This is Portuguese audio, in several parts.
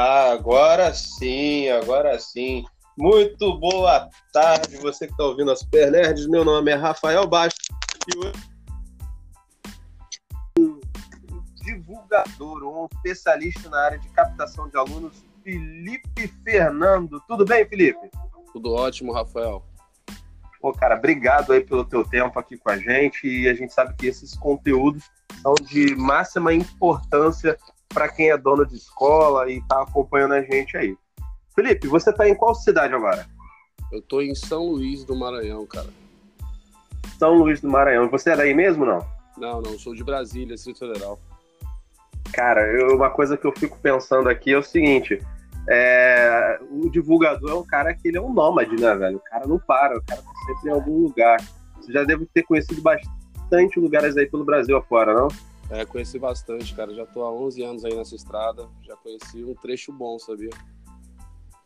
Ah, agora sim, agora sim. Muito boa tarde, você que está ouvindo as Super Nerds. Meu nome é Rafael Bastos e hoje um divulgador, um especialista na área de captação de alunos, Felipe Fernando. Tudo bem, Felipe? Tudo ótimo, Rafael. Pô, cara, obrigado aí pelo teu tempo aqui com a gente e a gente sabe que esses conteúdos são de máxima importância para quem é dono de escola e está acompanhando a gente aí. Felipe, você está em qual cidade agora? Eu estou em São Luís do Maranhão, cara. São Luís do Maranhão. Você é daí mesmo, não? Não, não. Sou de Brasília, Distrito Federal. Cara, eu, uma coisa que eu fico pensando aqui é o seguinte. É, o divulgador é um cara que ele é um nômade, né, velho? O cara não para, o cara tá sempre em algum lugar. Você já deve ter conhecido bastante lugares aí pelo Brasil afora, não? É, conheci bastante, cara. Já tô há 11 anos aí nessa estrada. Já conheci um trecho bom, sabia?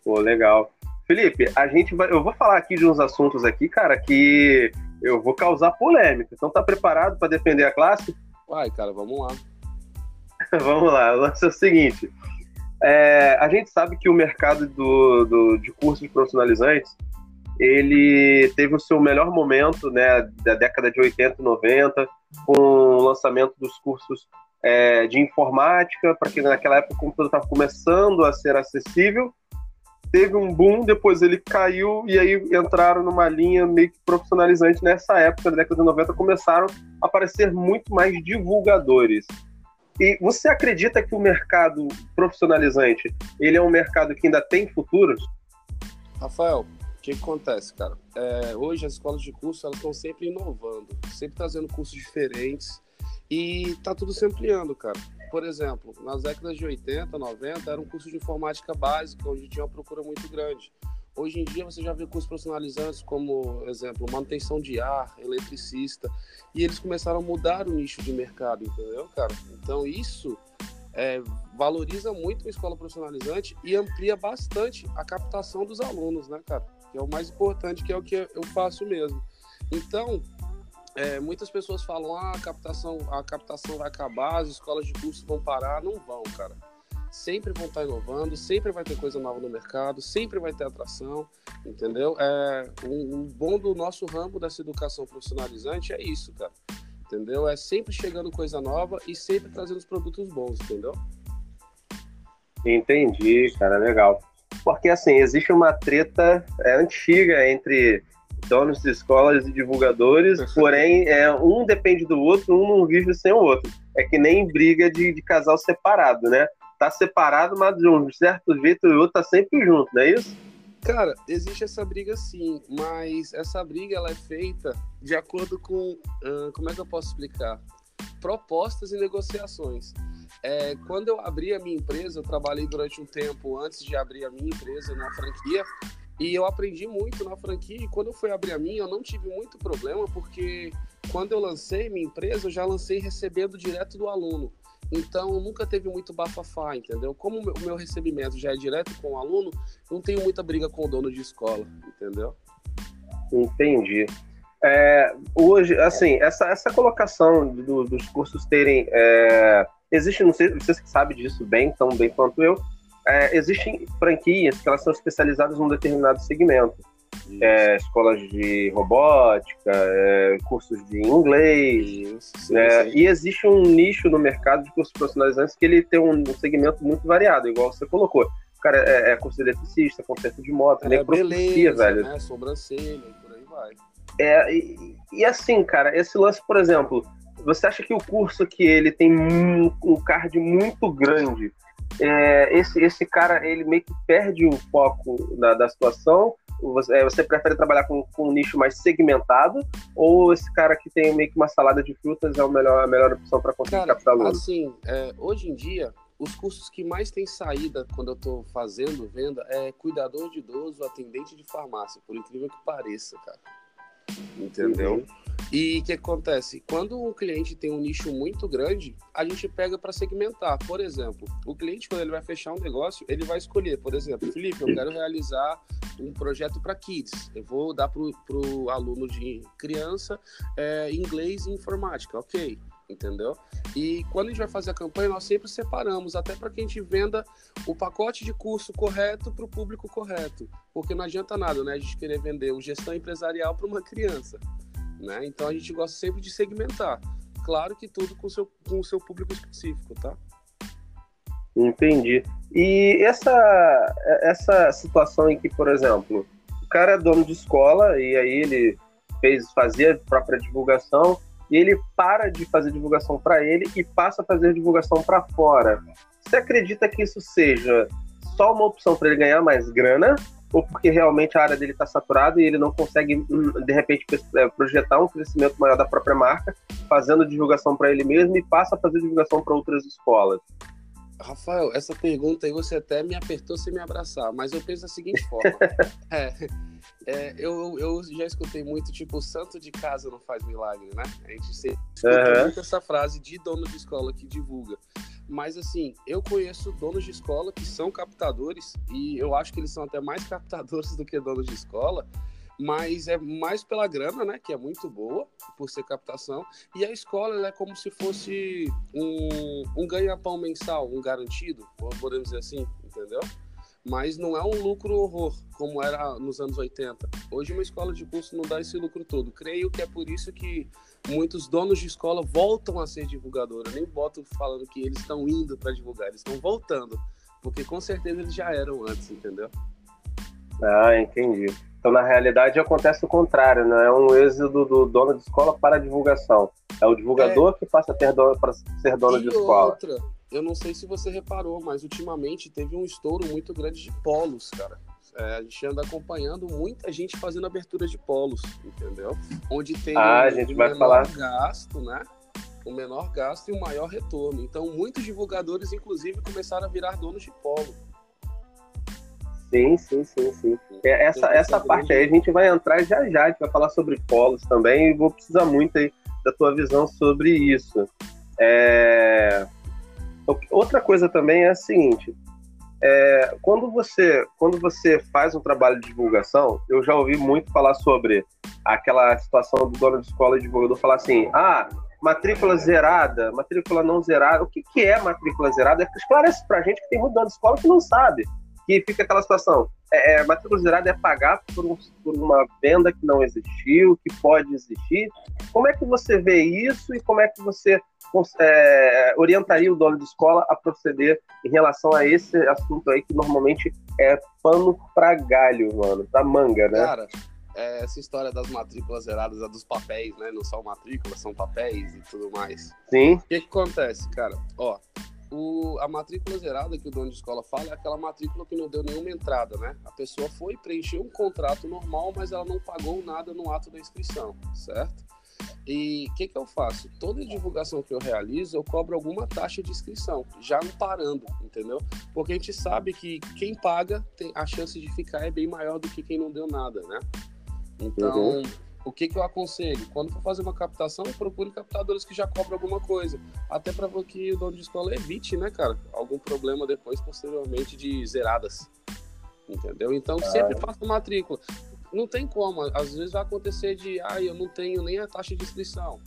Pô, legal. Felipe, a gente vai, eu vou falar aqui de uns assuntos aqui, cara, que eu vou causar polêmica. Então tá preparado para defender a classe? Vai, cara, vamos lá. vamos lá. O lance é o seguinte. É, a gente sabe que o mercado do, do, de cursos profissionalizantes ele teve o seu melhor momento né, da década de 80 e 90, com o lançamento dos cursos é, de informática, para que naquela época o computador estava começando a ser acessível. Teve um boom, depois ele caiu e aí entraram numa linha meio que profissionalizante. Nessa época, na década de 90, começaram a aparecer muito mais divulgadores. E você acredita que o mercado profissionalizante ele é um mercado que ainda tem futuro? Rafael, o que, acontece, cara? É, hoje as escolas de curso estão sempre inovando, sempre trazendo cursos diferentes e tá tudo se ampliando, cara. Por exemplo, nas décadas de 80, 90, era um curso de informática básica, onde tinha uma procura muito grande. Hoje em dia você já vê cursos profissionalizantes como, exemplo, manutenção de ar, eletricista, e eles começaram a mudar o nicho de mercado, entendeu, cara? Então isso é, valoriza muito a escola profissionalizante e amplia bastante a captação dos alunos, né, cara? Que é o mais importante, que é o que eu faço mesmo. Então, é, muitas pessoas falam, ah, a captação, a captação vai acabar, as escolas de curso vão parar. Não vão, cara. Sempre vão estar inovando, sempre vai ter coisa nova no mercado, sempre vai ter atração, entendeu? É, um, um bom do nosso ramo dessa educação profissionalizante é isso, cara. Entendeu? É sempre chegando coisa nova e sempre trazendo os produtos bons, entendeu? Entendi, cara, legal porque assim, existe uma treta é, antiga entre donos de escolas e divulgadores, porém, é, um depende do outro, um não vive sem o outro. É que nem briga de, de casal separado, né? Tá separado, mas de um certo jeito o outro tá sempre junto, não é isso? Cara, existe essa briga sim, mas essa briga ela é feita de acordo com. Como é que eu posso explicar? Propostas e negociações. É, quando eu abri a minha empresa, eu trabalhei durante um tempo antes de abrir a minha empresa na franquia e eu aprendi muito na franquia. E quando eu fui abrir a minha, eu não tive muito problema, porque quando eu lancei minha empresa, eu já lancei recebendo direto do aluno. Então, nunca teve muito bafafá, entendeu? Como o meu recebimento já é direto com o aluno, não tenho muita briga com o dono de escola, entendeu? Entendi. É, hoje, assim, essa, essa colocação do, dos cursos terem é, Existe, não sei, você sabe disso bem, tão bem quanto eu, é, existem franquias que elas são especializadas num determinado segmento. É, escolas de robótica, é, cursos de inglês. Isso, sim, é, sim. E existe um nicho no mercado de cursos profissionalizantes que ele tem um, segmento muito variado, igual você colocou. Cara é, é curso de eletricista, conserto de moto, é, beleza, velho. Né? Sobrancelha, por aí vai. É, e, e assim, cara, esse lance, por exemplo, você acha que o curso que ele tem um, card muito grande, é, esse, esse cara ele meio que perde o foco da, da situação? Você, é, você, prefere trabalhar com, com, um nicho mais segmentado? Ou esse cara que tem meio que uma salada de frutas é o melhor, a melhor opção para conseguir cara, captar aluno? Assim, é, hoje em dia, os cursos que mais têm saída quando eu estou fazendo venda é cuidador de idoso, atendente de farmácia, por incrível que pareça, cara. Entendeu? Uhum. E o que acontece? Quando um cliente tem um nicho muito grande, a gente pega para segmentar. Por exemplo, o cliente, quando ele vai fechar um negócio, ele vai escolher, por exemplo, Felipe, eu quero realizar um projeto para kids. Eu vou dar para o aluno de criança é, inglês e informática. Ok. entendeu? E quando a gente vai fazer a campanha, nós sempre separamos, até para que a gente venda o pacote de curso correto para o público correto, porque não adianta nada, né? A gente querer vender o gestão empresarial para uma criança, né? Então a gente gosta sempre de segmentar. Claro que tudo com seu, o seu público específico, tá? Entendi. E essa, essa situação em que, por exemplo, o cara é dono de escola e aí ele fez, fazia a própria divulgação e ele para de fazer divulgação para ele e passa a fazer divulgação para fora. Você acredita que isso seja só uma opção para ele ganhar mais grana ou porque realmente a área dele está saturada e ele não consegue, hum, de repente, é, projetar um crescimento maior da própria marca, fazendo divulgação para ele mesmo e passa a fazer divulgação para outras escolas? Rafael, essa pergunta aí você até me apertou sem me abraçar, mas eu penso da seguinte forma. é, é, eu, eu já escutei muito, tipo, o santo de casa não faz milagre, né? A gente sempre escuta uhum. muito essa frase de dono de escola que divulga. Mas, assim, eu conheço donos de escola que são captadores, e eu acho que eles são até mais captadores do que donos de escola, mas é mais pela grana, né, que é muito boa por ser captação, e a escola é como se fosse um, um ganha-pão mensal, um garantido, podemos dizer assim, entendeu? Mas não é um lucro horror, como era nos anos 80. Hoje uma escola de curso não dá esse lucro todo. Creio que é por isso que muitos donos de escola voltam a ser divulgadora. nem boto falando que eles estão indo para divulgar, eles estão voltando, porque com certeza eles já eram antes, entendeu? Ah, entendi. Então, na realidade, acontece o contrário, não é um êxodo do dono de escola para a divulgação. É o divulgador é. que passa a ter dono, para ser dono e de escola. Eu não sei se você reparou, mas ultimamente teve um estouro muito grande de polos, cara. É, a gente anda acompanhando muita gente fazendo abertura de polos, entendeu? Onde tem ah, um, um menor falar. gasto, né? O menor gasto e o maior retorno. Então, muitos divulgadores, inclusive, começaram a virar donos de polo. Sim, sim, sim, sim. É, essa, essa parte aí a gente vai entrar já já, a gente vai falar sobre polos também e vou precisar muito aí da tua visão sobre isso. É... Outra coisa também é a seguinte: é, quando, você, quando você faz um trabalho de divulgação, eu já ouvi muito falar sobre aquela situação do dono de escola e divulgador falar assim: ah, matrícula zerada, matrícula não zerada. O que, que é matrícula zerada? Esclarece pra gente que tem muito dono de escola que não sabe. Que fica aquela situação: é, é, matrícula zerada é pagar por, um, por uma venda que não existiu, que pode existir. Como é que você vê isso e como é que você é, orientaria o dono de escola a proceder em relação a esse assunto aí que normalmente é pano para galho, mano, pra manga, né? Cara, é, essa história das matrículas zeradas é dos papéis, né? Não são matrículas, são papéis e tudo mais. Sim. O que, que acontece, cara? Ó, o, a matrícula zerada que o dono de escola fala é aquela matrícula que não deu nenhuma entrada, né? A pessoa foi preencher um contrato normal, mas ela não pagou nada no ato da inscrição, certo? E o que, que eu faço? Toda divulgação que eu realizo, eu cobro alguma taxa de inscrição, já parando, entendeu? Porque a gente sabe que quem paga, tem, a chance de ficar é bem maior do que quem não deu nada, né? Então, uhum. o que, que eu aconselho? Quando for fazer uma captação, procure captadores que já cobram alguma coisa. Até para que o dono de escola evite, né, cara, algum problema depois, posteriormente, de zeradas. Entendeu? Então, ah. sempre faça matrícula não tem como. Às vezes vai acontecer de, ah, eu não tenho nem a taxa de inscrição.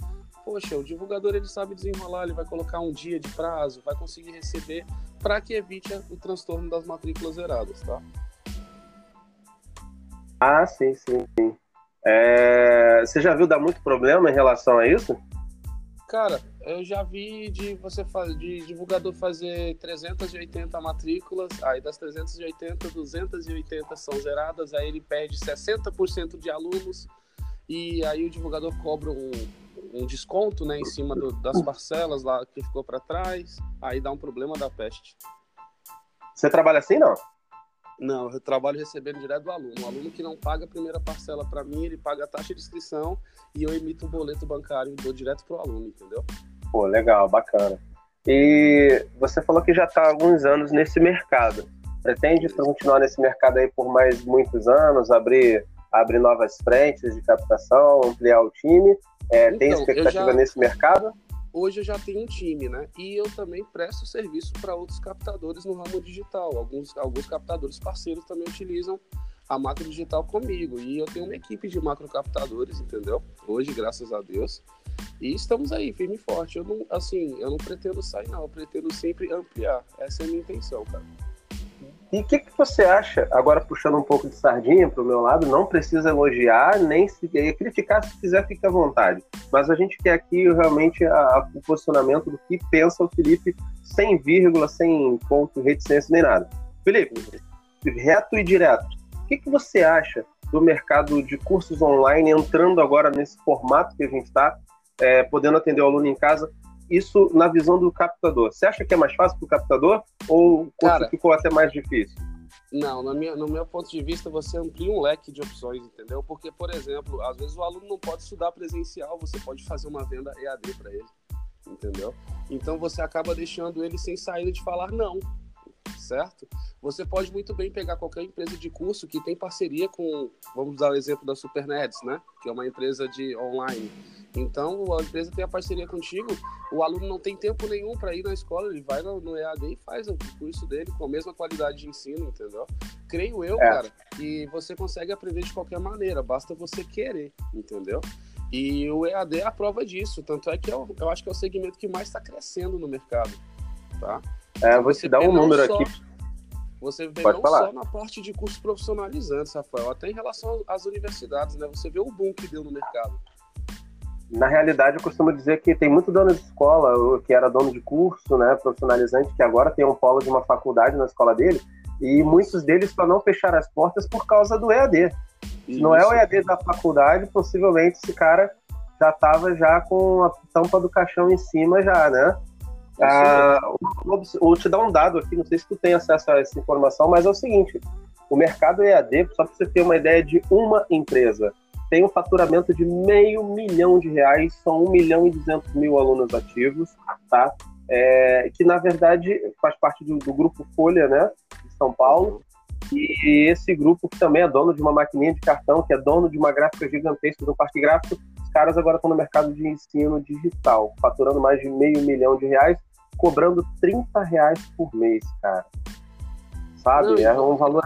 Poxa, o divulgador ele sabe desenrolar, ele vai colocar um dia de prazo, vai conseguir receber para que evite o transtorno das matrículas zeradas, tá? Ah, sim, sim, sim. É... Você já viu dar muito problema em relação a isso? Cara, eu já vi de você de divulgador fazer 380 matrículas, aí das 380, 280 são zeradas, aí ele perde 60% de alunos e aí o divulgador cobra um, um desconto, né, em cima do, das parcelas lá que ficou para trás, aí dá um problema da peste. Você trabalha assim, não? Não, eu trabalho recebendo direto do aluno. O aluno que não paga a primeira parcela para mim, ele paga a taxa de inscrição e eu emito um boleto bancário e dou direto pro aluno, entendeu? Pô, legal, bacana. E você falou que já está há alguns anos nesse mercado. Pretende continuar nesse mercado aí por mais muitos anos, abrir, abrir novas frentes de captação, ampliar o time? É, então, tem expectativa já... nesse mercado? hoje eu já tenho um time, né? E eu também presto serviço para outros captadores no ramo digital. Alguns, alguns captadores parceiros também utilizam a macro digital comigo. E eu tenho uma equipe de macro captadores, entendeu? Hoje, graças a Deus. E estamos aí, firme e forte. Eu não, assim, eu não pretendo sair, não. Eu pretendo sempre ampliar. Essa é a minha intenção, cara. E o que, que você acha, agora puxando um pouco de sardinha para o meu lado, não precisa elogiar, nem se criticar, se quiser, fique à vontade. Mas a gente quer aqui realmente a, a, o posicionamento do que pensa o Felipe, sem vírgula, sem ponto, reticência nem nada. Felipe, reto e direto, o que, que você acha do mercado de cursos online entrando agora nesse formato que a gente está, é, podendo atender o aluno em casa? Isso na visão do captador. Você acha que é mais fácil para o captador ou curso ficou até mais difícil? Não, no meu, no meu ponto de vista, você amplia um leque de opções, entendeu? Porque, por exemplo, às vezes o aluno não pode estudar presencial, você pode fazer uma venda EAD para ele, entendeu? Então você acaba deixando ele sem saída de falar não, certo? Você pode muito bem pegar qualquer empresa de curso que tem parceria com, vamos dar o exemplo da Supernerds, né? Que é uma empresa de online. Então, a empresa tem a parceria contigo, o aluno não tem tempo nenhum para ir na escola, ele vai no EAD e faz o curso dele com a mesma qualidade de ensino, entendeu? Creio eu, é. cara, que você consegue aprender de qualquer maneira, basta você querer, entendeu? E o EAD é a prova disso, tanto é que eu, eu acho que é o segmento que mais está crescendo no mercado, tá? É, vou te dar um número só, aqui. Você vê Pode não falar. só na parte de cursos profissionalizantes, Rafael, até em relação às universidades, né? Você vê o boom que deu no mercado. Na realidade, eu costumo dizer que tem muito dono de escola, que era dono de curso, né, profissionalizante, que agora tem um polo de uma faculdade na escola dele, e muitos deles só não fecharam as portas por causa do EAD. Se não é o EAD da faculdade, possivelmente esse cara já estava já com a tampa do caixão em cima já, né? Ah, vou, vou te dar um dado aqui, não sei se tu tem acesso a essa informação, mas é o seguinte: o mercado EAD, só para você ter uma ideia de uma empresa, tem um faturamento de meio milhão de reais, são 1 milhão e 200 mil alunos ativos, tá? É, que na verdade faz parte do, do, grupo Folha, né, de São Paulo, e esse grupo que também é dono de uma maquininha de cartão, que é dono de uma gráfica gigantesca do parque gráfico, os caras agora estão no mercado de ensino digital, faturando mais de meio milhão de reais, cobrando 30 reais por mês, cara. Sabe? Não, é um valor.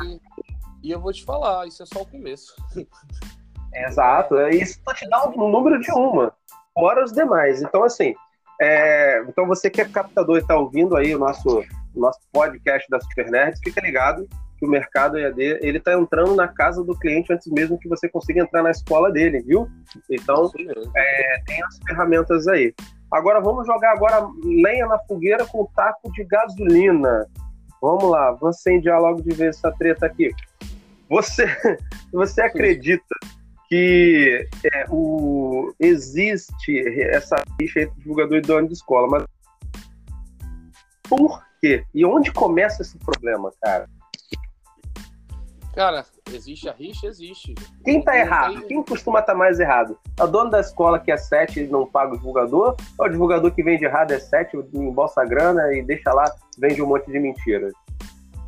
E eu vou te falar, isso é só o começo. Exato, é isso para te dar um número de uma, fora os demais. Então, assim, é, então você que é captador e está ouvindo aí o nosso, nosso podcast da Supernet, fica ligado que o mercado EAD ele está entrando na casa do cliente antes mesmo que você consiga entrar na escola dele, viu? Então, é, tem as ferramentas aí. Agora vamos jogar agora lenha na fogueira com taco de gasolina. Vamos lá, vou incendiar logo de vez essa treta aqui. Você, você acredita que é, o, existe essa rixa entre divulgador e dono de escola, mas por quê? E onde começa esse problema, cara? Cara, existe a rixa? Existe. Quem tá errado? Quem costuma estar tá mais errado? É o dono da escola que é 7 e não paga o divulgador? Ou o divulgador que vende errado é 7, embolsa a grana e deixa lá, vende um monte de mentiras?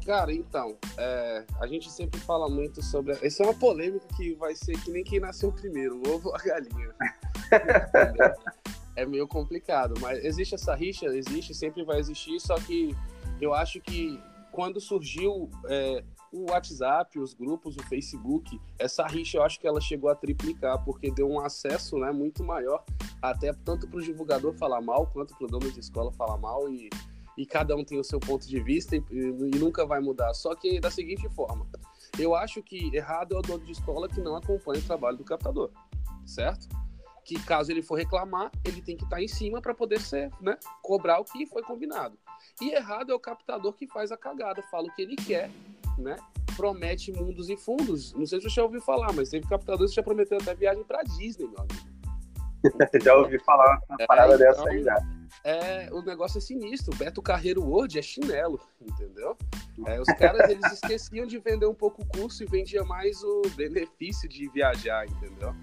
Cara, então, é, a gente sempre fala muito sobre. Essa é uma polêmica que vai ser que nem quem nasceu primeiro, o ovo ou a galinha. é meio complicado, mas existe essa rixa, existe, sempre vai existir, só que eu acho que quando surgiu é, o WhatsApp, os grupos, o Facebook, essa rixa eu acho que ela chegou a triplicar, porque deu um acesso né, muito maior, até tanto para o divulgador falar mal, quanto para o dono de escola falar mal, e e cada um tem o seu ponto de vista e, e, nunca vai mudar. Só que da seguinte forma, eu acho que errado é o dono de escola que não acompanha o trabalho do captador, certo? Que caso ele for reclamar, ele tem que estar em cima para poder ser, né, cobrar o que foi combinado. E errado é o captador que faz a cagada, fala o que ele quer, né? Promete mundos e fundos. Não sei se você já ouviu falar, mas teve captador que já prometeu até viagem para Disney, meu amigo. já ouvi falar uma parada é, dessa aí então, já é, o negócio é sinistro. Beto Carreiro Word é chinelo, entendeu? É, os caras eles esqueciam de vender um pouco o curso e vendia mais o benefício de viajar, entendeu?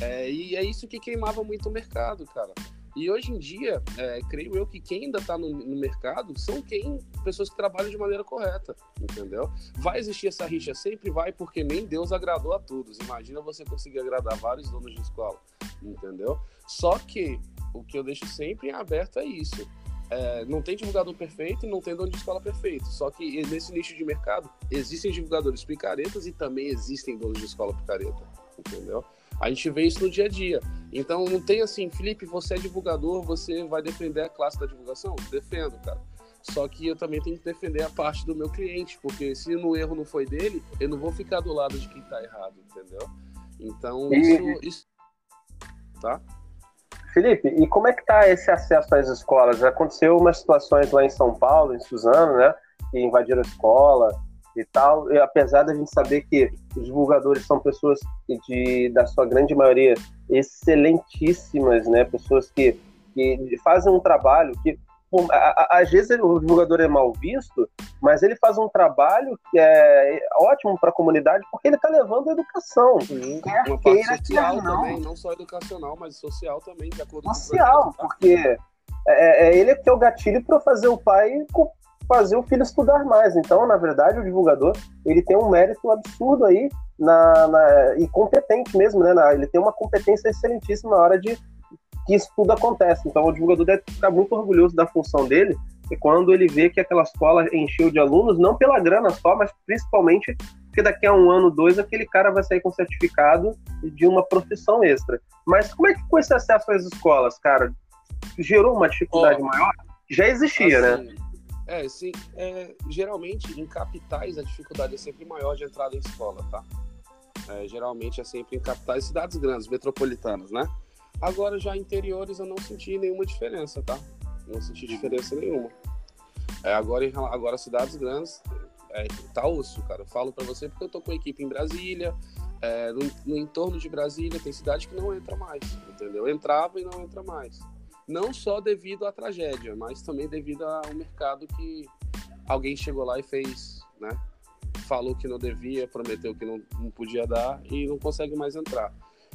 É, e é isso que queimava muito o mercado, cara. E hoje em dia, é, creio eu que quem ainda está no, no, mercado são quem pessoas que trabalham de maneira correta, entendeu? Vai existir essa rixa, sempre vai, porque nem Deus agradou a todos. Imagina você conseguir agradar vários donos de escola, entendeu? Só que o que eu deixo sempre em aberto é isso. É, não tem divulgador perfeito e não tem dono de escola perfeito. Só que nesse nicho de mercado existem divulgadores picaretas e também existem donos de escola picareta, entendeu? A gente vê isso no dia a dia. Então não tem assim, Felipe, você é divulgador, você vai defender a classe da divulgação? Defendo, cara. Só que eu também tenho que defender a parte do meu cliente, porque se no erro não foi dele, eu não vou ficar do lado de quem tá errado, entendeu? Então, isso, isso. Tá? Felipe, e como é que tá esse acesso às escolas? Aconteceu umas situações lá em São Paulo, em Suzano, né? Que invadiram a escola e tal. E apesar da gente saber que os divulgadores são pessoas de, da sua grande maioria, excelentíssimas, né? Pessoas que, que fazem um trabalho que às vezes o divulgador é mal visto, mas ele faz um trabalho que é ótimo para a comunidade porque ele está levando a educação. Sim, uma parte social não. também, não só educacional, mas social também, de acordo social, com o porque é, é, ele que é o gatilho para fazer o pai fazer o filho estudar mais. Então, na verdade, o divulgador ele tem um mérito absurdo aí na, na e competente mesmo, né? Na, ele tem uma competência excelentíssima na hora de que isso tudo acontece. Então o divulgador deve ficar muito orgulhoso da função dele e quando ele vê que aquela escola encheu de alunos, não pela grana só, mas principalmente porque daqui a um ano, dois, aquele cara vai sair com certificado de uma profissão extra. Mas como é que foi esse acesso às escolas, cara? Gerou uma dificuldade oh, maior? Já existia, né? assim, né? É, sim. É, geralmente, em capitais, a dificuldade é sempre maior de entrada em escola, tá? É, geralmente é sempre em capitais, cidades grandes, metropolitanas, né? Agora, já interiores, eu não senti nenhuma diferença, tá? Não senti diferença nenhuma. É, agora, agora, cidades grandes, é, tá osso, cara. Eu falo para você porque eu tô com a equipe em Brasília, é, no, no, entorno de Brasília, tem cidade que não entra mais, entendeu? Entrava e não entra mais. Não só devido à tragédia, mas também devido ao mercado que alguém chegou lá e fez, né? Falou que não devia, prometeu que não, não podia dar e não consegue mais entrar.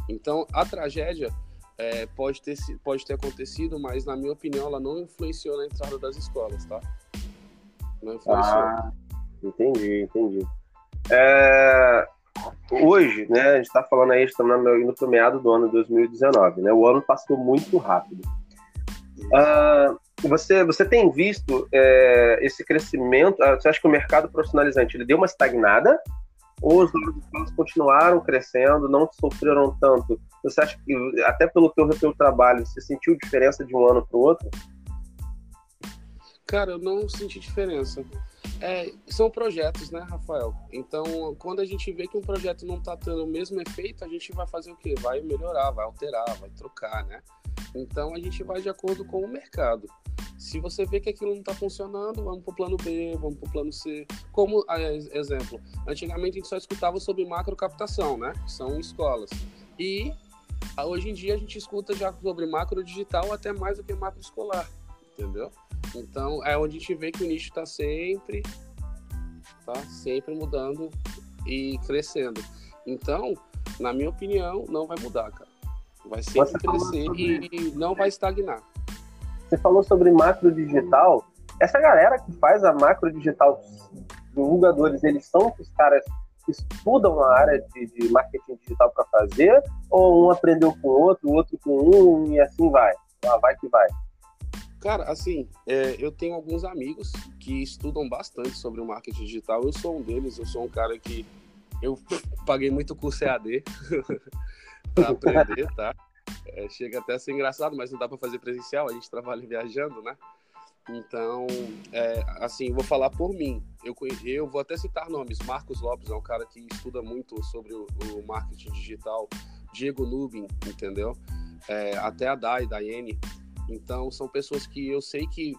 Então, a tragédia é, pode, ter, pode ter acontecido, mas na minha opinião ela não influenciou na entrada das escolas, tá? Não influenciou. Ah, entendi, entendi. É, hoje, né, a gente está falando aí, estamos indo para o meado do ano 2019, né? O ano passou muito rápido. Ah, você, você tem visto é, esse crescimento? Ah, você acha que o mercado profissionalizante ele deu uma estagnada ou os números continuaram crescendo, não sofreram tanto? Você acha que, até pelo teu, teu trabalho, você sentiu diferença de um ano para o outro? Cara, eu não senti diferença. É, são projetos, né, Rafael? Então, quando a gente vê que um projeto não está tendo o mesmo efeito, a gente vai fazer o quê? Vai melhorar, vai alterar, vai trocar, né? Então, a gente vai de acordo com o mercado. Se você vê que aquilo não está funcionando, vamos para o plano B, vamos para o plano C. Como exemplo, antigamente a gente só escutava sobre macro captação, né? São escolas. E hoje em dia a gente escuta já sobre macro digital até mais do que macro escolar, entendeu? Então é onde a gente vê que o nicho está sempre, tá? Sempre mudando e crescendo. Então, na minha opinião, não vai mudar, cara. Vai sempre crescer e não vai estagnar. Você falou sobre macro digital. Essa galera que faz a macro digital, divulgadores, eles são os caras que estudam a área de, de marketing digital para fazer? Ou um aprendeu com o outro, o outro com um e assim vai? Lá vai que vai. Cara, assim, é, eu tenho alguns amigos que estudam bastante sobre o marketing digital. Eu sou um deles, eu sou um cara que eu paguei muito curso EAD para aprender, tá? É, chega até a ser engraçado, mas não dá para fazer presencial, a gente trabalha viajando, né? Então, é, assim, vou falar por mim. Eu, eu vou até citar nomes. Marcos Lopes é um cara que estuda muito sobre o, o marketing digital. Diego Nubin, entendeu? É, até a Dai, Daiane. Então, são pessoas que eu sei que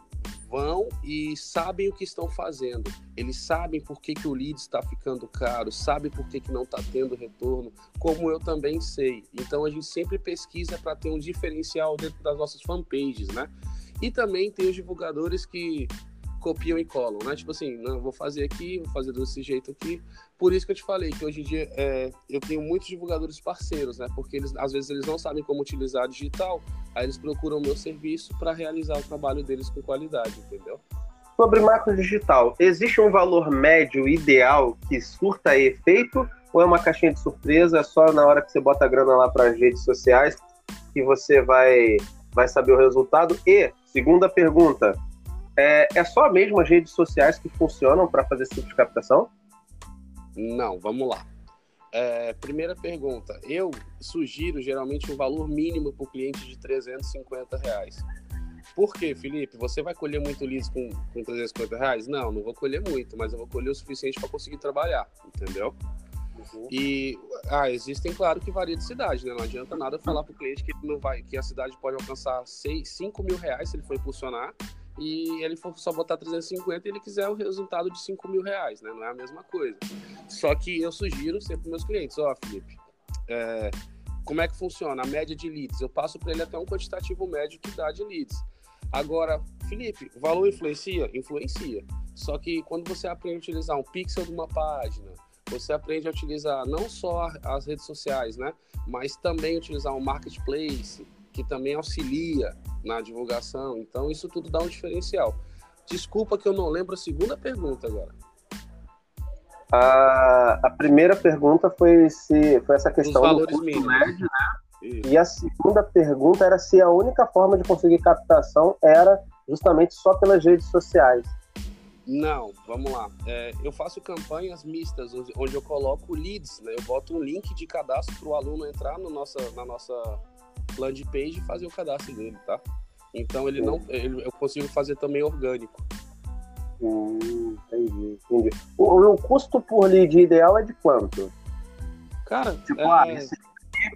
vão e sabem o que estão fazendo. Eles sabem por que, que o lead está ficando caro, sabem por que, que não está tendo retorno, como eu também sei. Então a gente sempre pesquisa para ter um diferencial dentro das nossas fanpages, né? E também tem os divulgadores que copiam e colam, né? Tipo assim, não, vou fazer aqui, vou fazer desse jeito aqui. Por isso que eu te falei que hoje em dia é, eu tenho muitos divulgadores parceiros, né? Porque eles, às vezes eles não sabem como utilizar digital, aí eles procuram o meu serviço para realizar o trabalho deles com qualidade, entendeu? Sobre macro digital, existe um valor médio ideal que surta efeito ou é uma caixinha de surpresa só na hora que você bota a grana lá para as redes sociais que você vai vai saber o resultado? E segunda pergunta, é, é só mesmo as redes sociais que funcionam para fazer esse tipo de captação? Não, vamos lá. É, primeira pergunta. Eu sugiro geralmente um valor mínimo para o cliente de 350 reais. Por quê, Felipe? Você vai colher muito leads com, com 350 reais? Não, não vou colher muito, mas eu vou colher o suficiente para conseguir trabalhar, entendeu? Uhum. E ah, existem, claro, que varia de cidade, né? Não adianta nada falar para o cliente que não vai, que a cidade pode alcançar 6, 5 mil reais se ele for impulsionar e ele for só botar 350 e ele quiser o resultado de 5 mil reais, né? Não é a mesma coisa. Só que eu sugiro sempre para meus clientes, ó, oh, Felipe, é, como é que funciona? A média de leads. Eu passo para ele até um quantitativo médio que dá de leads. Agora, Felipe, valor influencia? Influencia. Só que quando você aprende a utilizar um pixel de uma página, você aprende a utilizar não só as redes sociais, né? Mas também utilizar um marketplace, que também auxilia na divulgação. Então, isso tudo dá um diferencial. Desculpa que eu não lembro a segunda pergunta agora. A, a primeira pergunta foi se foi essa questão do custo médio, né? Isso. E a segunda pergunta era se a única forma de conseguir captação era justamente só pelas redes sociais. Não, vamos lá. É, eu faço campanhas mistas, onde eu coloco leads, né? Eu boto um link de cadastro para o aluno entrar no nossa, na nossa landing page e fazer o cadastro dele, tá? Então ele não, ele, eu consigo fazer também orgânico. Hum, entendi, entendi. O, o, custo por lead ideal é de quanto? Cara, tipo, é... ah,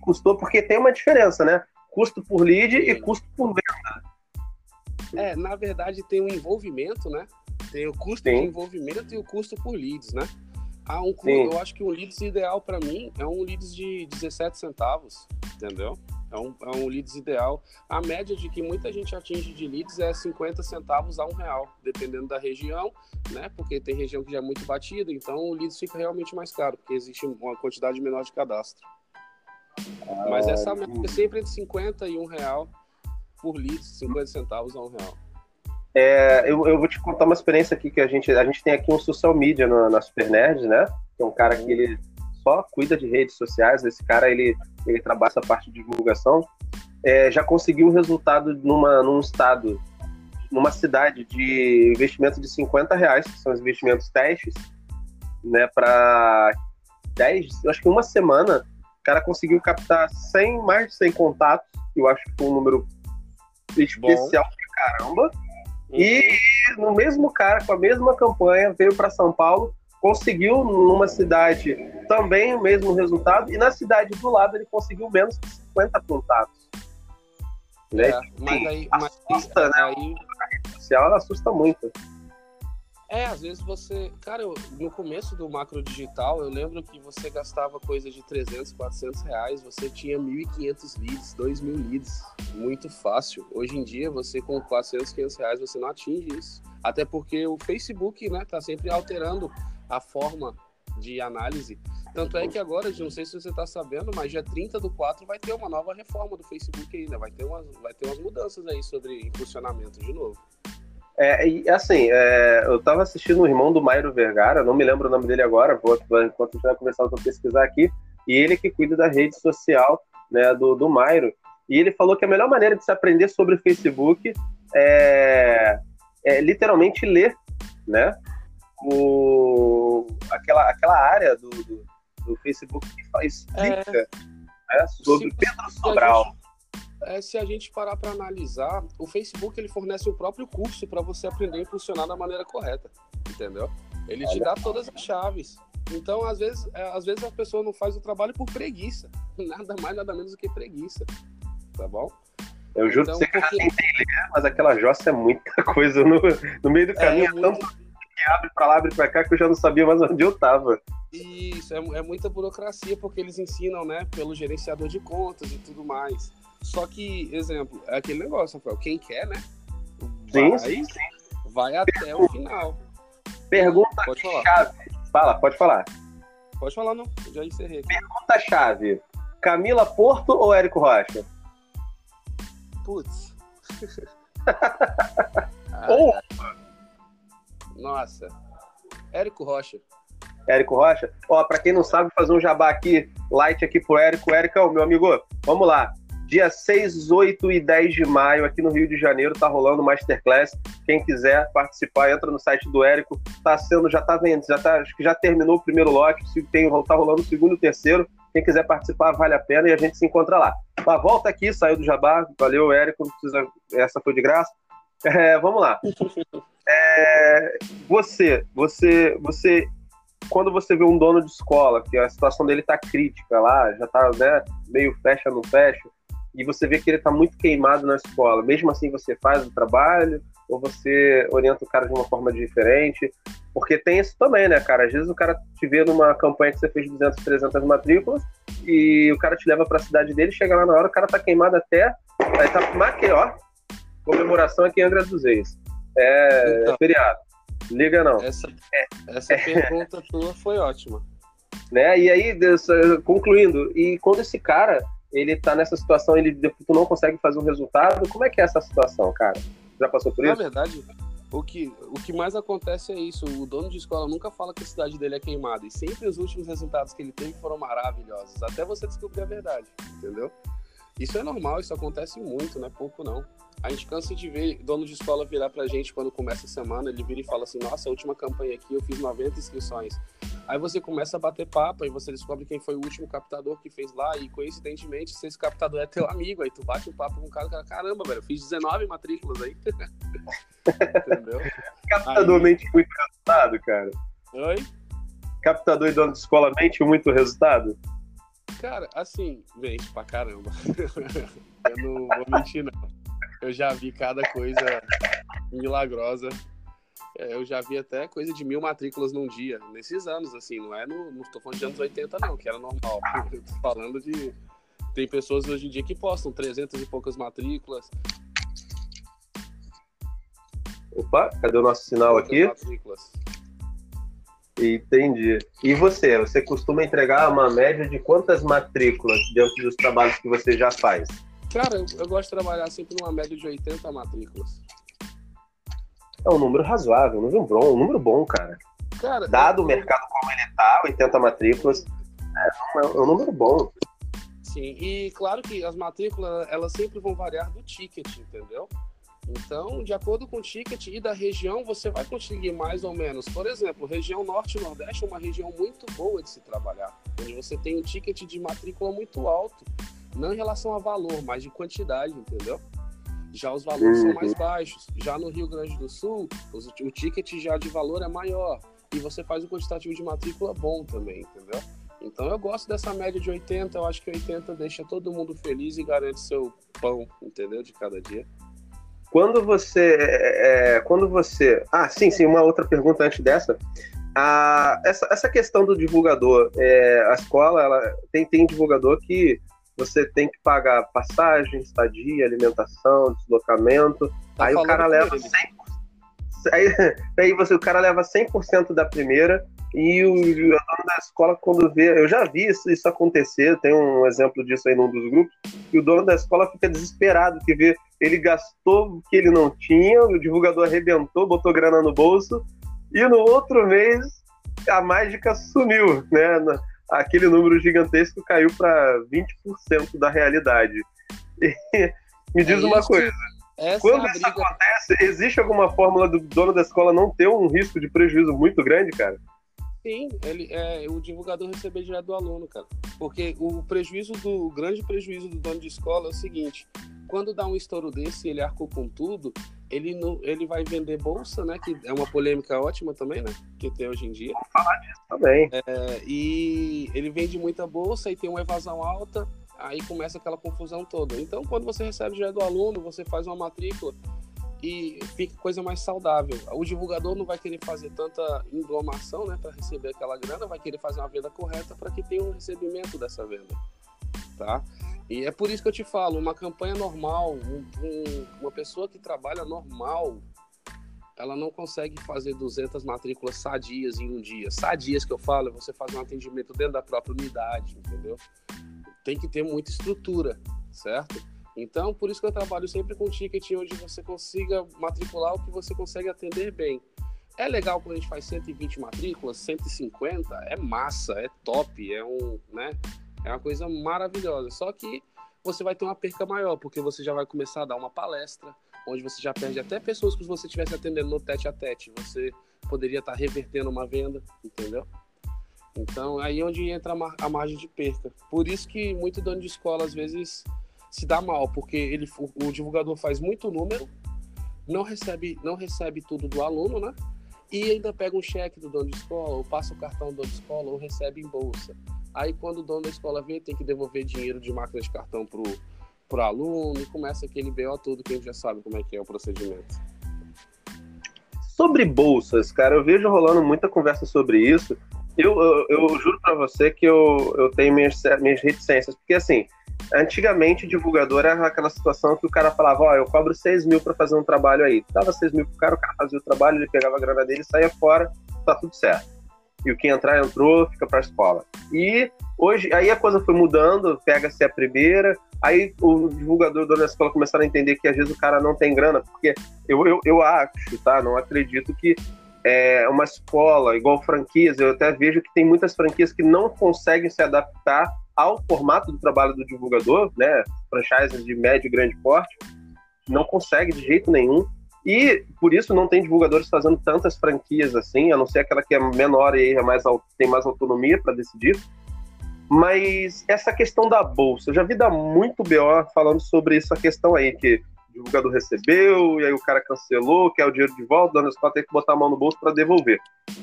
custou porque tem uma diferença, né? Custo por lead e custo por venda. É, na verdade tem o um envolvimento, né? Tem o custo Sim. de envolvimento e o custo por leads, né? Ah, um, eu acho que um leads ideal para mim é um leads de 17 centavos, entendeu? É um, é um leads ideal. A média de que muita gente atinge de leads é 50 centavos a um real, dependendo da região, né? Porque tem região que já é muito batida, então o leads fica realmente mais caro, porque existe uma quantidade menor de cadastro. Ah, Mas essa média é sempre entre 50 e um real por leads, 50 centavos a um real. É, eu, eu vou te contar uma experiência aqui que a gente, a gente tem aqui um social media no, na Super Nerd, né? Que é um cara que ele só cuida de redes sociais. Esse cara ele, ele trabalha essa parte de divulgação. É, já conseguiu um resultado numa, num estado, numa cidade de investimento de 50 reais, que são os investimentos testes, né? Para 10, acho que uma semana, o cara conseguiu captar 100, mais de 100 contatos, eu acho que foi um número especial Bom. de caramba. Uhum. E no mesmo cara, com a mesma campanha, veio para São Paulo, conseguiu numa cidade também o mesmo resultado, e na cidade do lado ele conseguiu menos de 50 contatos. Né? É, mas aí, assusta, mas, né? Aí... A rede social ela assusta muito. É, às vezes você. Cara, eu, no começo do macro digital, eu lembro que você gastava coisa de 300, 400 reais, você tinha 1.500 leads, 2.000 leads. Muito fácil. Hoje em dia, você com 400, 500 reais, você não atinge isso. Até porque o Facebook, né, tá sempre alterando a forma de análise. Tanto é que agora, não sei se você está sabendo, mas dia 30 do 4 vai ter uma nova reforma do Facebook ainda, vai ter umas, vai ter umas mudanças aí sobre funcionamento de novo. É, e assim, é, eu estava assistindo o irmão do Mairo Vergara, não me lembro o nome dele agora, vou, enquanto a gente vai começar a pesquisar aqui, e ele que cuida da rede social né, do, do Mairo. E ele falou que a melhor maneira de se aprender sobre o Facebook é, é literalmente ler, né? O, aquela, aquela área do, do, do Facebook que faz, explica é, né, sobre se, Pedro Sobral é, se a gente parar para analisar, o Facebook ele fornece o próprio curso para você aprender a funcionar da maneira correta, entendeu? Ele te dá todas as chaves. Então, às vezes, é, às vezes a pessoa não faz o trabalho por preguiça, nada mais, nada menos do que preguiça, tá bom? Eu juro então, que você porque... tentei ler, mas aquela jossa é muita coisa no, no meio do é, caminho, é, é muito... tanto que abre para lá, abre para cá, que eu já não sabia mais onde eu tava. Isso, é, é muita burocracia, porque eles ensinam, né, pelo gerenciador de contas e tudo mais. Só que, exemplo, é aquele negócio, Rafael, quem quer, né? Vai, sim, sim. vai até o final. Pergunta pode falar. chave. Fala, pode falar. Pode falar, não. Já encerrei. Aqui. Pergunta chave. Camila Porto ou Érico Rocha? Putz. ou Nossa. Érico Rocha. Érico Rocha. Ó, pra quem não sabe, fazer um jabá aqui, light aqui pro Érico. Érico, meu amigo, vamos lá Dia 6, 8 e 10 de maio, aqui no Rio de Janeiro, tá rolando Masterclass. Quem quiser participar, entra no site do Érico. Tá sendo, já tá vendo, já tá, acho que já terminou o primeiro lote, tem, tá rolando o segundo e o terceiro. Quem quiser participar, vale a pena e a gente se encontra lá. Mas volta aqui, saiu do Jabá. Valeu, Érico. Precisa, essa foi de graça. É, vamos lá. É, você, você, você, quando você vê um dono de escola, que a situação dele tá crítica lá, já tá né, meio fecha no fecha, e você vê que ele tá muito queimado na escola, mesmo assim você faz o trabalho, ou você orienta o cara de uma forma diferente? Porque tem isso também, né, cara? Às vezes o cara te vê numa campanha que você fez 200, 300 matrículas e o cara te leva para a cidade dele, chega lá na hora, o cara tá queimado até. Aí tá ó. Comemoração aqui em Angra dos Reis. É, então, é feriado. Liga não. Essa, é. essa pergunta tua foi ótima. Né? E aí, concluindo, e quando esse cara ele tá nessa situação, ele tu não consegue fazer um resultado, como é que é essa situação, cara? Já passou por Na isso? Na verdade, o que, o que mais acontece é isso. O dono de escola nunca fala que a cidade dele é queimada. E sempre os últimos resultados que ele teve foram maravilhosos. Até você descobrir a verdade, entendeu? Isso é normal, isso acontece muito, não é pouco não. A gente cansa de ver dono de escola virar pra gente quando começa a semana, ele vira e fala assim: Nossa, a última campanha aqui eu fiz 90 inscrições. Aí você começa a bater papo, e você descobre quem foi o último captador que fez lá, e coincidentemente, se esse captador é teu amigo, aí tu bate um papo com o cara e fala: Caramba, velho, eu fiz 19 matrículas aí. Entendeu? Captador aí... mente muito resultado, cara. Oi? Captador e dono de escola mente muito resultado? Cara, assim, mente pra caramba. eu não vou mentir, não. Eu já vi cada coisa milagrosa. É, eu já vi até coisa de mil matrículas num dia, nesses anos, assim, não é no. Não tô falando de anos 80, não, que era normal. Eu tô falando de. Tem pessoas hoje em dia que postam 300 e poucas matrículas. Opa, cadê o nosso sinal aqui? Matrículas. Entendi. E você? Você costuma entregar uma média de quantas matrículas dentro dos trabalhos que você já faz? Cara, eu, eu gosto de trabalhar sempre numa média de 80 matrículas. É um número razoável, um número bom, um número bom, cara. cara Dado eu... o mercado como ele tá, 80 matrículas, é um, é um número bom. Sim, e claro que as matrículas, elas sempre vão variar do ticket, entendeu? Então, de acordo com o ticket e da região, você vai conseguir mais ou menos. Por exemplo, região norte e nordeste é uma região muito boa de se trabalhar, onde você tem um ticket de matrícula muito alto, não em relação a valor, mas de quantidade, entendeu? Já os valores uhum. são mais baixos. Já no Rio Grande do Sul, o ticket já de valor é maior e você faz um quantitativo de matrícula bom também, entendeu? Então eu gosto dessa média de 80, eu acho que 80 deixa todo mundo feliz e garante seu pão, entendeu? De cada dia. Quando você. É, é, quando você. Ah, sim, sim, uma outra pergunta antes dessa. Ah, essa, essa questão do divulgador, é, a escola ela tem, tem divulgador que você tem que pagar passagem, estadia, alimentação, deslocamento. Tá aí o cara leva 100%. Aí, aí você, o cara leva 100% da primeira e o, dono da escola, quando vê. Eu já vi isso, isso acontecer, tem um exemplo disso aí num dos grupos, e o dono da escola fica desesperado, que vê ele gastou o que ele não tinha, o divulgador arrebentou, botou grana no bolso, e no outro mês a mágica sumiu, né? Aquele número gigantesco caiu para 20% da realidade. E me diz é uma coisa. Quando é isso acontece, existe alguma fórmula do dono da escola não ter um risco de prejuízo muito grande, cara? Sim, ele, é, o divulgador receber direto do aluno, cara. Porque o prejuízo do o grande prejuízo do dono de escola é o seguinte: quando dá um estouro desse, ele arcou com tudo, ele não, ele vai vender bolsa, né? Que é uma polêmica ótima também, né? Que tem hoje em dia. Vou falar disso também. É, e ele vende muita bolsa e tem uma evasão alta, aí começa aquela confusão toda. Então, quando você recebe direto do aluno, você faz uma matrícula e fica coisa mais saudável. O divulgador não vai querer fazer tanta englomação, né, para receber aquela grana, vai querer fazer uma venda correta para que tenha um recebimento dessa venda, tá? E é por isso que eu te falo, uma campanha normal, um, um, uma pessoa que trabalha normal, ela não consegue fazer 200 matrículas sadias em um dia. Sadias que eu falo, é você fazer um atendimento dentro da própria unidade, entendeu? Tem que ter muita estrutura, certo? Então, por isso que eu trabalho sempre com ticket onde você consiga matricular o que você consegue atender bem. É legal quando a gente faz 120 matrículas, 150, é massa, é top, é um, né? É uma coisa maravilhosa. Só que você vai ter uma perca maior, porque você já vai começar a dar uma palestra, onde você já perde até pessoas que você estivesse atendendo no tete a tete. Você poderia estar revertendo uma venda, entendeu? Então, aí é onde entra a margem de perca. Por isso que muito dono de escola, às vezes, se dá mal, porque ele, o, o divulgador faz muito número, não recebe, não recebe tudo do aluno, né? E ainda pega um cheque do dono de escola, ou passa o cartão do dono de escola, ou recebe em bolsa. Aí quando o dono da escola vê, tem que devolver dinheiro de máquina de cartão pro, pro aluno e começa aquele BO todo que a gente já sabe como é que é o procedimento. Sobre bolsas, cara, eu vejo rolando muita conversa sobre isso. Eu, eu, eu juro para você que eu, eu tenho minhas, minhas reticências, porque assim, antigamente divulgador era aquela situação que o cara falava, ó, oh, eu cobro 6 mil para fazer um trabalho aí. Dava 6 mil pro cara, o cara fazia o trabalho, ele pegava a grana dele, saía fora, tá tudo certo e o que entrar entrou, fica para a escola. E hoje, aí a coisa foi mudando, pega-se a primeira, aí o divulgador da escola começaram a entender que às vezes o cara não tem grana, porque eu, eu, eu acho, tá? Não acredito que é uma escola igual franquias, eu até vejo que tem muitas franquias que não conseguem se adaptar ao formato do trabalho do divulgador, né? Franchises de médio e grande porte, não consegue de jeito nenhum. E por isso não tem divulgadores fazendo tantas franquias assim, a não ser aquela que é menor e é mais, tem mais autonomia para decidir. Mas essa questão da bolsa, eu já vi dar muito BO falando sobre essa questão aí, que divulgador recebeu, e aí o cara cancelou, quer o dinheiro de volta, o dono da escola tem que botar a mão no bolso para devolver.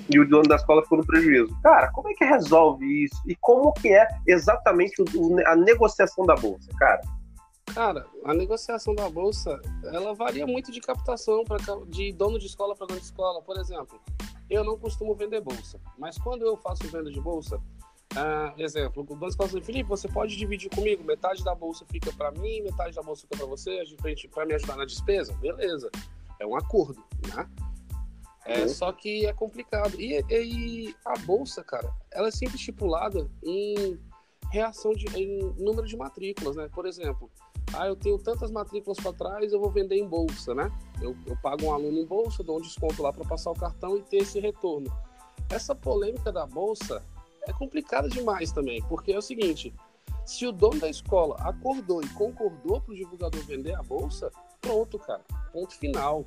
E o dono da escola ficou no prejuízo. Cara, como é que resolve isso? E como que é exatamente a negociação da bolsa, cara? Cara, a negociação da bolsa, ela varia muito de captação para de dono de escola para dono de escola. Por exemplo, eu não costumo vender bolsa, mas quando eu faço venda de bolsa, ah, exemplo, o de escola diz, Felipe, você pode dividir comigo, metade da bolsa fica para mim, metade da bolsa fica para você, para me ajudar na despesa? Beleza, é um acordo, né? É, uhum. Só que é complicado. E, e, a bolsa, cara, ela é sempre estipulada em reação de, em número de matrículas, né? Por exemplo, ah, eu tenho tantas matrículas para trás, eu vou vender em bolsa, né? Eu, eu pago um aluno em bolsa, dou um desconto lá para passar o cartão e ter esse retorno. Essa polêmica da bolsa é complicada demais também, porque é o seguinte: se o dono da escola acordou e concordou para o divulgador vender a bolsa, pronto, cara, ponto final.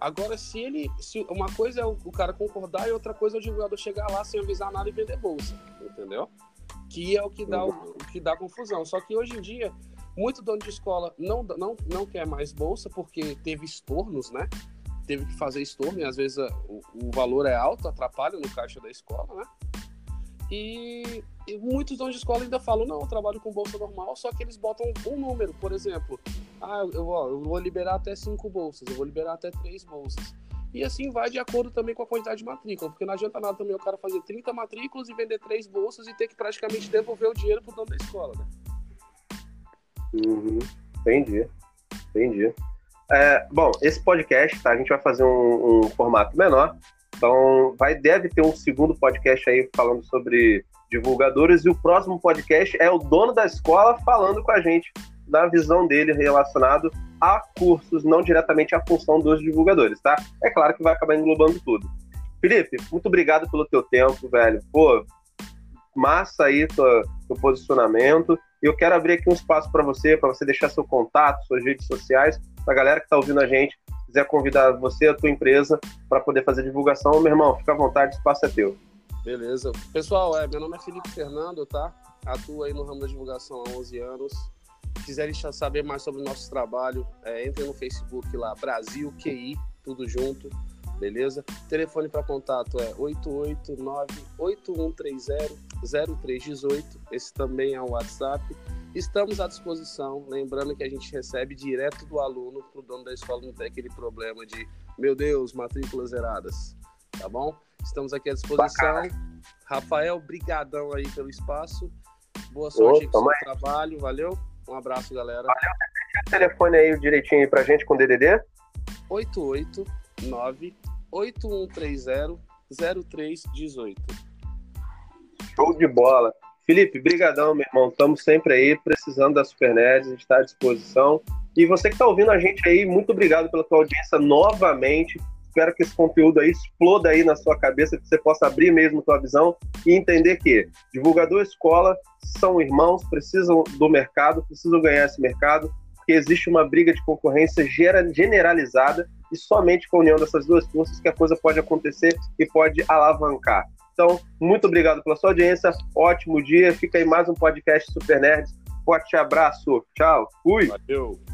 Agora, se ele. Se uma coisa é o, cara concordar e outra coisa é o divulgador chegar lá sem avisar nada e vender bolsa, entendeu? Que é o que dá, o, o que dá confusão. Só que hoje em dia muito dono de escola não, não, não quer mais bolsa porque teve estornos, né? Teve que fazer estorno e às vezes o, o valor é alto, atrapalha no caixa da escola, né? E, e, muitos donos de escola ainda falam, não, eu trabalho com bolsa normal, só que eles botam um número, por exemplo, ah, eu vou, eu vou liberar até cinco bolsas, eu vou liberar até três bolsas. E assim vai de acordo também com a quantidade de matrícula, porque não adianta nada também o cara fazer 30 matrículas e vender três bolsas e ter que praticamente devolver o dinheiro pro dono da escola, né? Uhum. Entendi. Entendi. É, bom, esse podcast, tá? A gente vai fazer um, um, formato menor. Então, vai, deve ter um segundo podcast aí falando sobre divulgadores. E o próximo podcast é o dono da escola falando com a gente da visão dele relacionado a cursos, não diretamente à função dos divulgadores, tá? É claro que vai acabar englobando tudo. Felipe, muito obrigado pelo teu tempo, velho. Pô, massa aí teu, teu posicionamento. Eu quero abrir aqui um espaço para você, para você deixar seu contato, suas redes sociais, para a galera que está ouvindo a gente, quiser convidar você, a tua empresa, para poder fazer divulgação, meu irmão, fica à vontade, o espaço é teu. Beleza. Pessoal, é, meu nome é Felipe Fernando, tá? Atuo aí no ramo da divulgação há 11 anos. Quiserem saber mais sobre o nosso trabalho, é, entre no Facebook lá, Brasil QI, tudo junto beleza? Telefone para contato é 889-8130-0318. Esse também é o WhatsApp. Estamos à disposição. Lembrando que a gente recebe direto do aluno para o dono da escola não ter aquele problema de, meu Deus, matrículas zeradas. Tá bom? Estamos aqui à disposição. Bacana. Rafael, brigadão aí pelo espaço. Boa sorte com o seu trabalho. Valeu. Um abraço, galera. Valeu. O telefone aí direitinho aí pra gente com DDD? 889 8130 0318. Show de bola. Felipe, brigadão, meu irmão. Estamos sempre aí, precisando da Super Nerds, a gente está à disposição. E você que está ouvindo a gente aí, muito obrigado pela tua audiência novamente. Espero que esse conteúdo aí exploda aí na sua cabeça, que você possa abrir mesmo sua visão e entender que divulgador e escola são irmãos, precisam do mercado, precisam ganhar esse mercado, porque existe uma briga de concorrência generalizada e somente com a união dessas duas forças que a coisa pode acontecer e pode alavancar. Então, muito obrigado pela sua audiência, ótimo dia, fica aí mais um podcast Super Nerds, forte abraço, tchau, fui! Valeu!